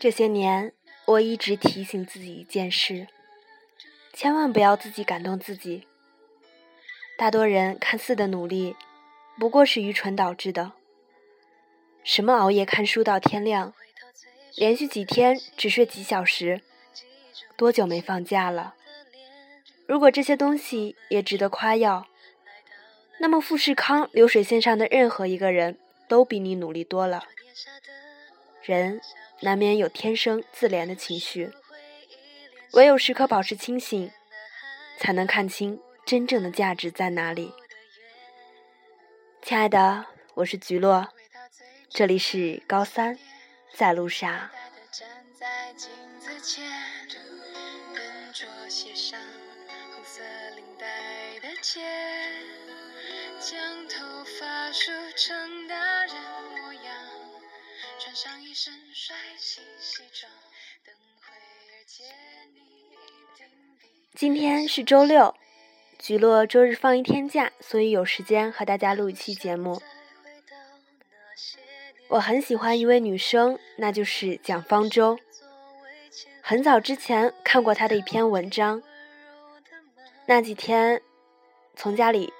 这些年，我一直提醒自己一件事：千万不要自己感动自己。大多人看似的努力，不过是愚蠢导致的。什么熬夜看书到天亮，连续几天只睡几小时，多久没放假了？如果这些东西也值得夸耀，那么富士康流水线上的任何一个人都比你努力多了。人。难免有天生自怜的情绪，唯有时刻保持清醒，才能看清真正的价值在哪里。亲爱的，我是菊落，这里是高三，在路上。将头发梳成大人模。穿上一身帅气西装，等会儿见你今天是周六，菊落周日放一天假，所以有时间和大家录一期节目。我很喜欢一位女生，那就是蒋方舟。很早之前看过她的一篇文章，那几天从家里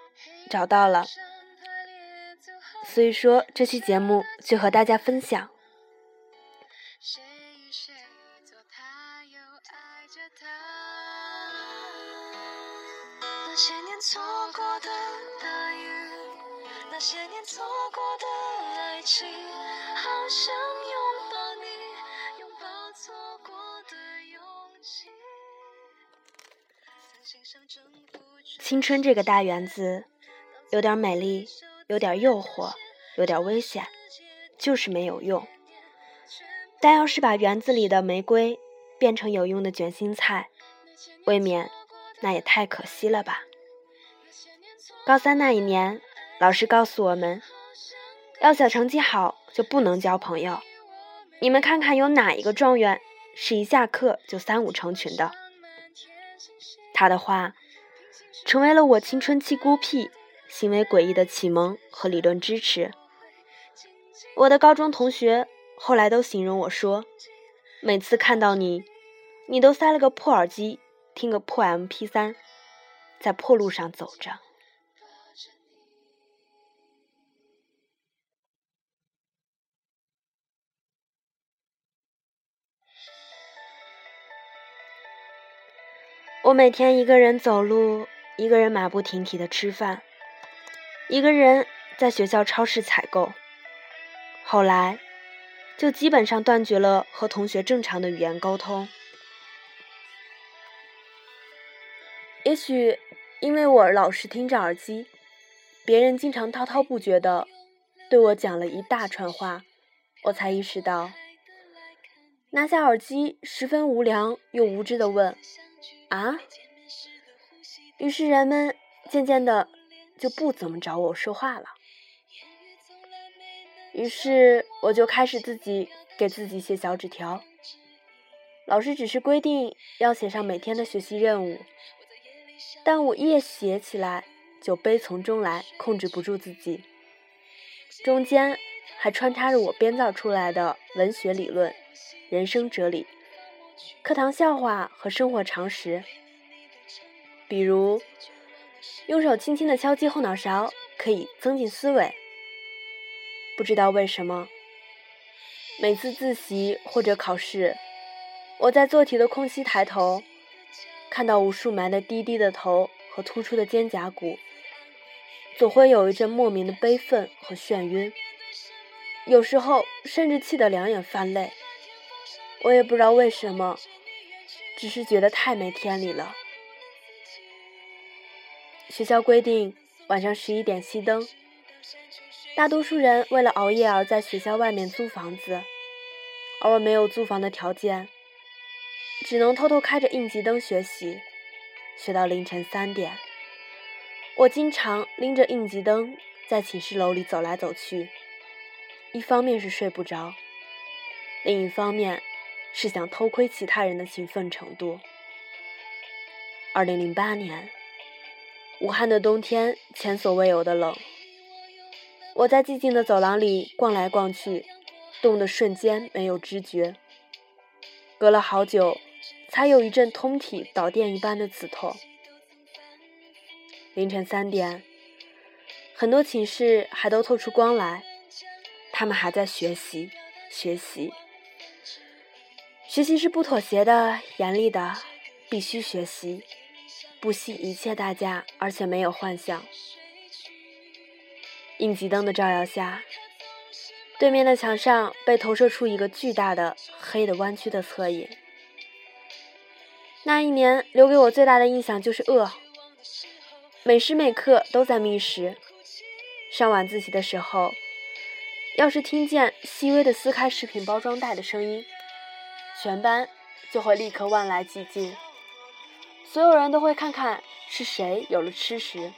找到了。所以说，这期节目就和大家分享。那些年错过的大雨，那些年错过的爱情，好想拥抱你，拥抱错过的勇气。青春这个大园子，有点美丽。有点诱惑，有点危险，就是没有用。但要是把园子里的玫瑰变成有用的卷心菜，未免那也太可惜了吧。高三那一年，老师告诉我们，要想成绩好就不能交朋友。你们看看，有哪一个状元是一下课就三五成群的？他的话，成为了我青春期孤僻。行为诡异的启蒙和理论支持。我的高中同学后来都形容我说：“每次看到你，你都塞了个破耳机，听个破 MP3，在破路上走着。”我每天一个人走路，一个人马不停蹄的吃饭。一个人在学校超市采购，后来就基本上断绝了和同学正常的语言沟通。也许因为我老是听着耳机，别人经常滔滔不绝的对我讲了一大串话，我才意识到，拿下耳机，十分无聊又无知的问：“啊？”于是人们渐渐的。就不怎么找我说话了，于是我就开始自己给自己写小纸条。老师只是规定要写上每天的学习任务，但我越写起来就悲从中来，控制不住自己。中间还穿插着我编造出来的文学理论、人生哲理、课堂笑话和生活常识，比如。用手轻轻的敲击后脑勺，可以增进思维。不知道为什么，每次自习或者考试，我在做题的空隙抬头，看到无数埋的低低的头和突出的肩胛骨，总会有一阵莫名的悲愤和眩晕，有时候甚至气得两眼泛泪。我也不知道为什么，只是觉得太没天理了。学校规定晚上十一点熄灯，大多数人为了熬夜而在学校外面租房子。而我没有租房的条件，只能偷偷开着应急灯学习，学到凌晨三点。我经常拎着应急灯在寝室楼里走来走去，一方面是睡不着，另一方面是想偷窥其他人的勤奋程度。二零零八年，武汉的冬天前所未有的冷，我在寂静的走廊里逛来逛去。冻得瞬间没有知觉，隔了好久，才有一阵通体导电一般的刺痛。凌晨三点，很多寝室还都透出光来，他们还在学习，学习。学习是不妥协的，严厉的，必须学习，不惜一切代价，而且没有幻想。应急灯的照耀下。对面的墙上被投射出一个巨大的黑的弯曲的侧影。那一年留给我最大的印象就是饿，每时每刻都在觅食。上晚自习的时候，要是听见细微的撕开食品包装袋的声音，全班就会立刻万籁寂静，所有人都会看看是谁有了吃食。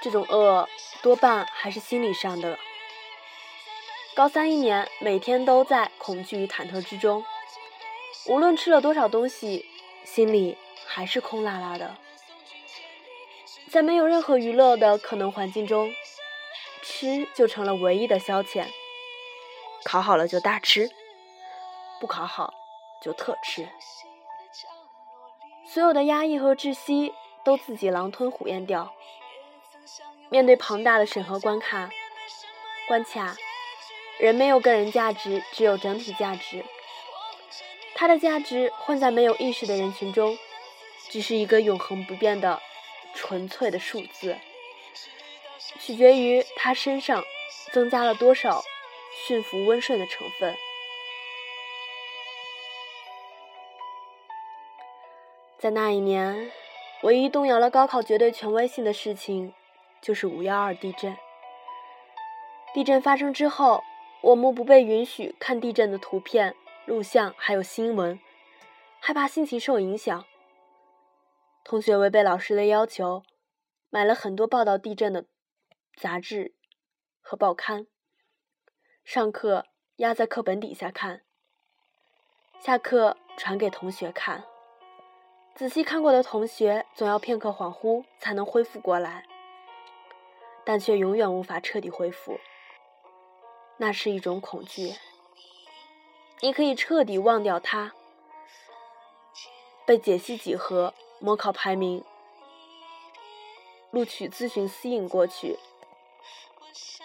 这种饿。多半还是心理上的。高三一年，每天都在恐惧与忐忑之中，无论吃了多少东西，心里还是空落落的。在没有任何娱乐的可能环境中，吃就成了唯一的消遣。考好了就大吃，不考好就特吃。所有的压抑和窒息都自己狼吞虎咽掉。面对庞大的审核关卡关卡，人没有个人价值，只有整体价值。他的价值混在没有意识的人群中，只是一个永恒不变的纯粹的数字，取决于他身上增加了多少驯服温顺的成分。在那一年，唯一动摇了高考绝对权威性的事情。就是五幺二地震。地震发生之后，我们不被允许看地震的图片、录像，还有新闻，害怕心情受影响。同学违背老师的要求，买了很多报道地震的杂志和报刊，上课压在课本底下看，下课传给同学看。仔细看过的同学，总要片刻恍惚才能恢复过来。但却永远无法彻底恢复。那是一种恐惧。你可以彻底忘掉它，被解析几何、模考排名、录取咨询吸引过去，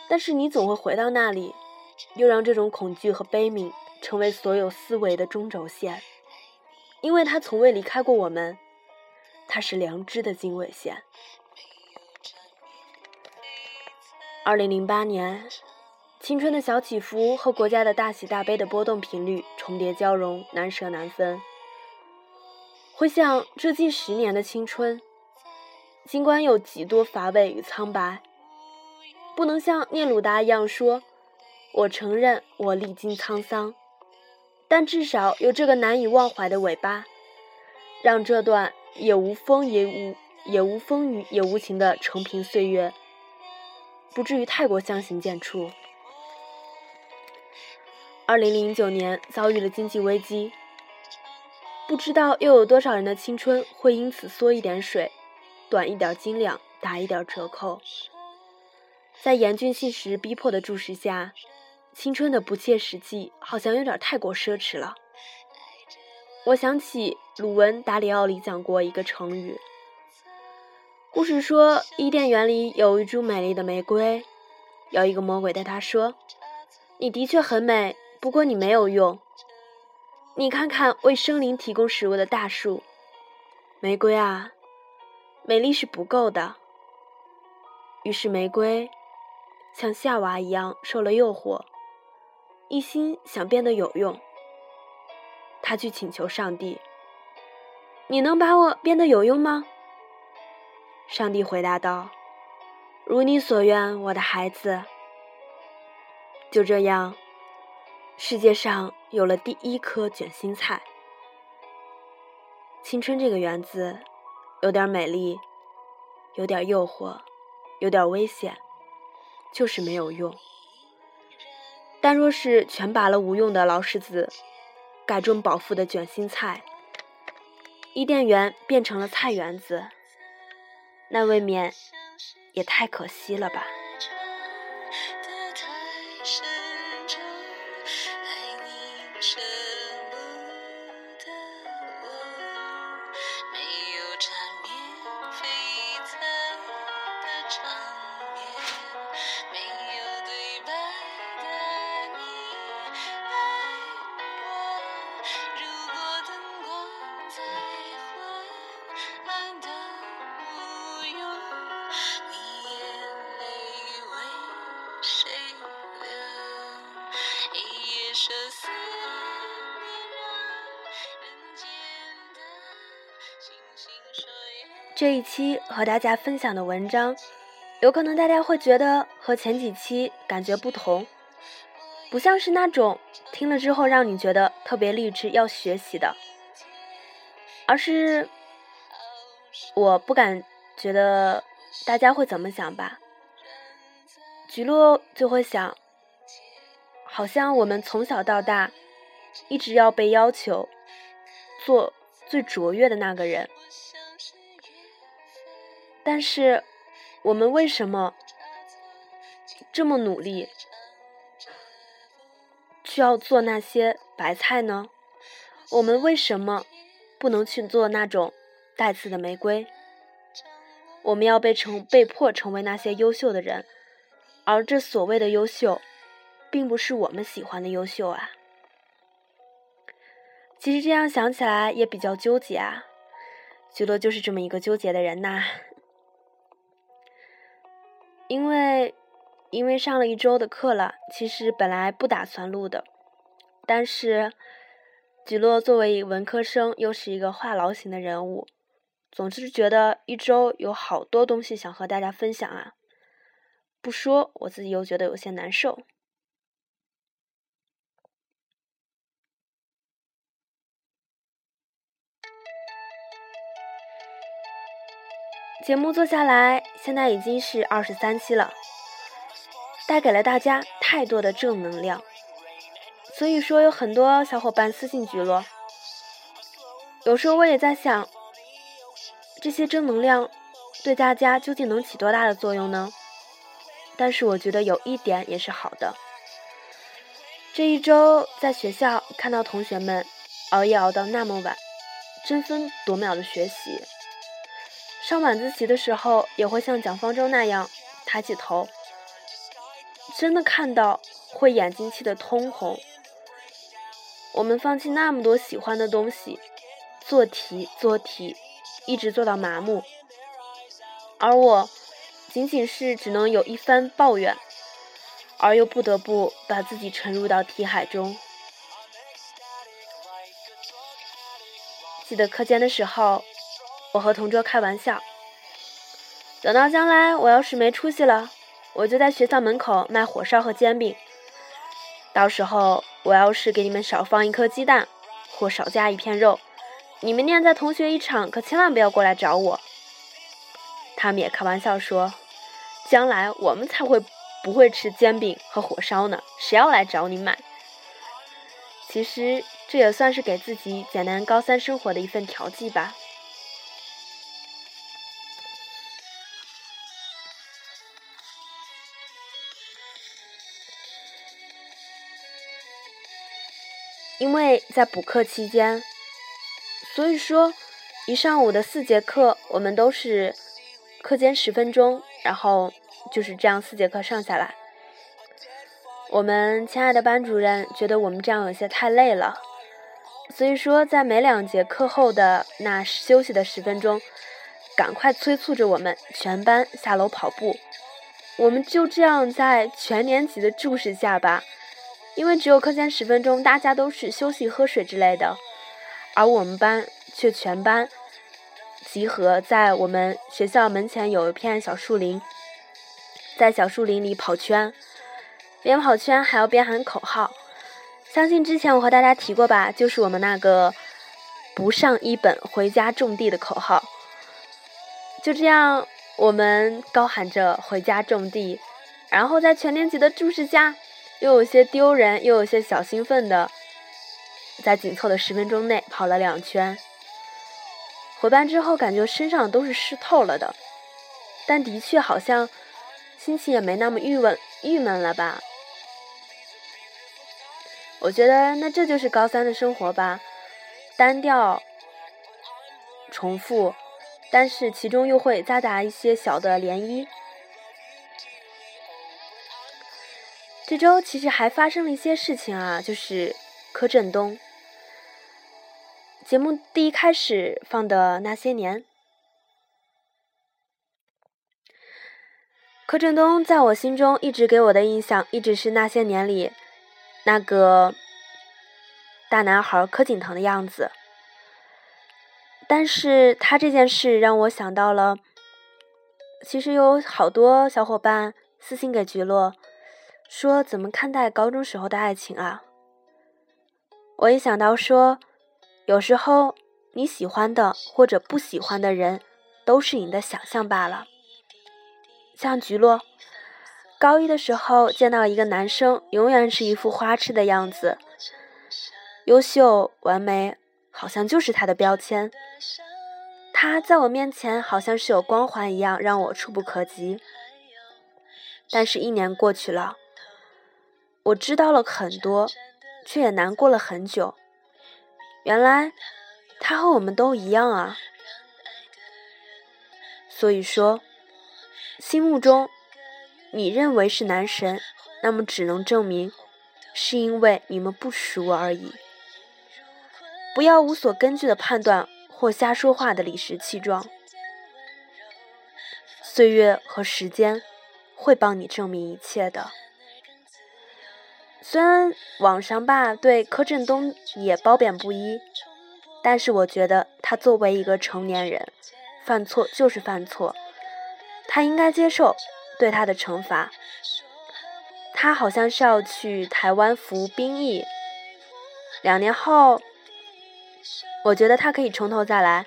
但是你总会回到那里，又让这种恐惧和悲悯成为所有思维的中轴线，因为它从未离开过我们，它是良知的经纬线。二零零八年，青春的小起伏和国家的大喜大悲的波动频率重叠交融，难舍难分。回想这近十年的青春，尽管有极多乏味与苍白，不能像聂鲁达一样说“我承认我历经沧桑”，但至少有这个难以忘怀的尾巴，让这段也无风也无也无风雨也无情的成平岁月。不至于太过相形见绌。二零零九年遭遇了经济危机，不知道又有多少人的青春会因此缩一点水，短一点斤两，打一点折扣。在严峻现实逼迫的注视下，青春的不切实际好像有点太过奢侈了。我想起鲁文达里奥里讲过一个成语。故事说，伊甸园里有一株美丽的玫瑰，有一个魔鬼对他说：“你的确很美，不过你没有用。你看看为生灵提供食物的大树，玫瑰啊，美丽是不够的。”于是玫瑰像夏娃一样受了诱惑，一心想变得有用。他去请求上帝：“你能把我变得有用吗？”上帝回答道：“如你所愿，我的孩子。”就这样，世界上有了第一颗卷心菜。青春这个园子，有点美丽，有点诱惑，有点危险，就是没有用。但若是全拔了无用的老柿子，改种饱腹的卷心菜，伊甸园变成了菜园子，那未免也太可惜了吧。这一期和大家分享的文章，有可能大家会觉得和前几期感觉不同，不像是那种听了之后让你觉得特别励志要学习的，而是我不敢觉得大家会怎么想吧。菊落就会想，好像我们从小到大一直要被要求做最卓越的那个人。但是，我们为什么这么努力，需要做那些白菜呢？我们为什么不能去做那种带刺的玫瑰？我们要被成被迫成为那些优秀的人，而这所谓的优秀，并不是我们喜欢的优秀啊！其实这样想起来也比较纠结啊，觉得就是这么一个纠结的人呐。因为，因为上了一周的课了，其实本来不打算录的，但是，吉洛作为文科生，又是一个话痨型的人物，总是觉得一周有好多东西想和大家分享啊，不说我自己又觉得有些难受。节目做下来，现在已经是二十三期了，带给了大家太多的正能量，所以说有很多小伙伴私信菊落。有时候我也在想，这些正能量对大家究竟能起多大的作用呢？但是我觉得有一点也是好的，这一周在学校看到同学们熬夜熬到那么晚，争分夺秒的学习。上晚自习的时候，也会像蒋方舟那样抬起头，真的看到会眼睛气得通红。我们放弃那么多喜欢的东西，做题做题，一直做到麻木，而我仅仅是只能有一番抱怨，而又不得不把自己沉入到题海中。记得课间的时候。我和同桌开玩笑，等到将来我要是没出息了，我就在学校门口卖火烧和煎饼。到时候我要是给你们少放一颗鸡蛋，或少加一片肉，你们念在同学一场，可千万不要过来找我。他们也开玩笑说，将来我们才会不会吃煎饼和火烧呢，谁要来找你买？其实这也算是给自己简单高三生活的一份调剂吧。因为在补课期间，所以说一上午的四节课，我们都是课间十分钟，然后就是这样四节课上下来。我们亲爱的班主任觉得我们这样有些太累了，所以说在每两节课后的那休息的十分钟，赶快催促着我们全班下楼跑步。我们就这样在全年级的注视下吧。因为只有课间十分钟，大家都是休息、喝水之类的，而我们班却全班集合在我们学校门前有一片小树林，在小树林里跑圈，边跑圈还要边喊口号。相信之前我和大家提过吧，就是我们那个“不上一本，回家种地”的口号。就这样，我们高喊着“回家种地”，然后在全年级的注视下，又有些丢人，又有些小兴奋的，在紧凑的十分钟内跑了两圈。回班之后，感觉身上都是湿透了的，但的确好像心情也没那么郁闷郁闷了吧。我觉得那这就是高三的生活吧，单调、重复，但是其中又会夹杂一些小的涟漪。这周其实还发生了一些事情啊，就是柯震东节目第一开始放的那些年，柯震东在我心中一直给我的印象一直是那些年里。那个大男孩柯景腾的样子，但是他这件事让我想到了，其实有好多小伙伴私信给菊落，说怎么看待高中时候的爱情啊？我一想到说，有时候你喜欢的或者不喜欢的人，都是你的想象罢了，像菊落。高一的时候见到一个男生，永远是一副花痴的样子，优秀完美，好像就是他的标签。他在我面前好像是有光环一样，让我触不可及。但是，一年过去了，我知道了很多，却也难过了很久。原来，他和我们都一样啊。所以说，心目中。你认为是男神，那么只能证明是因为你们不熟而已。不要无所根据的判断或瞎说话的理直气壮。岁月和时间会帮你证明一切的。虽然网上吧对柯震东也褒贬不一，但是我觉得他作为一个成年人，犯错就是犯错，他应该接受。对他的惩罚，他好像是要去台湾服兵役，两年后，我觉得他可以从头再来。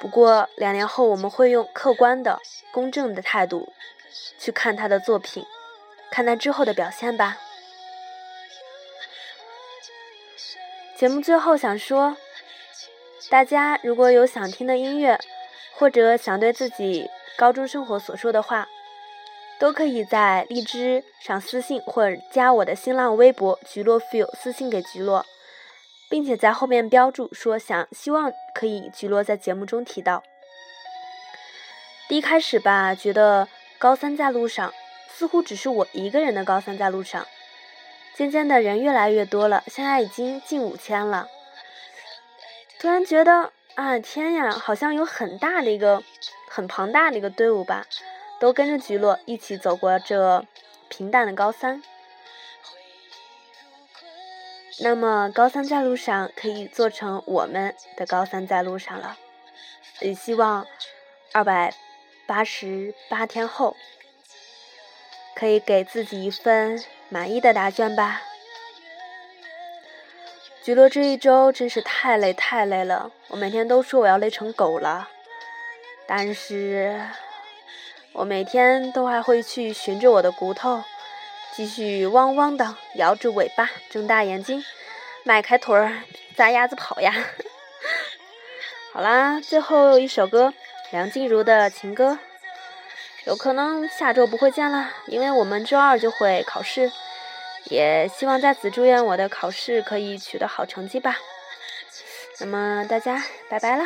不过两年后，我们会用客观的、公正的态度去看他的作品，看他之后的表现吧。节目最后想说，大家如果有想听的音乐，或者想对自己高中生活所说的话。都可以在荔枝上私信，或者加我的新浪微博“菊落 feel” 私信给菊落，并且在后面标注说想希望可以菊落在节目中提到。第一开始吧，觉得高三在路上，似乎只是我一个人的高三在路上。渐渐的人越来越多了，现在已经近五千了。突然觉得啊，天呀，好像有很大的一个、很庞大的一个队伍吧。都跟着菊落一起走过这平淡的高三，那么高三在路上可以做成我们的高三在路上了。也希望二百八十八天后可以给自己一份满意的答卷吧。菊落这一周真是太累太累了，我每天都说我要累成狗了，但是。我每天都还会去寻着我的骨头，继续汪汪的摇着尾巴，睁大眼睛，迈开腿儿，撒丫子跑呀！好啦，最后一首歌，梁静茹的情歌。有可能下周不会见了，因为我们周二就会考试，也希望在此祝愿我的考试可以取得好成绩吧。那么大家拜拜了。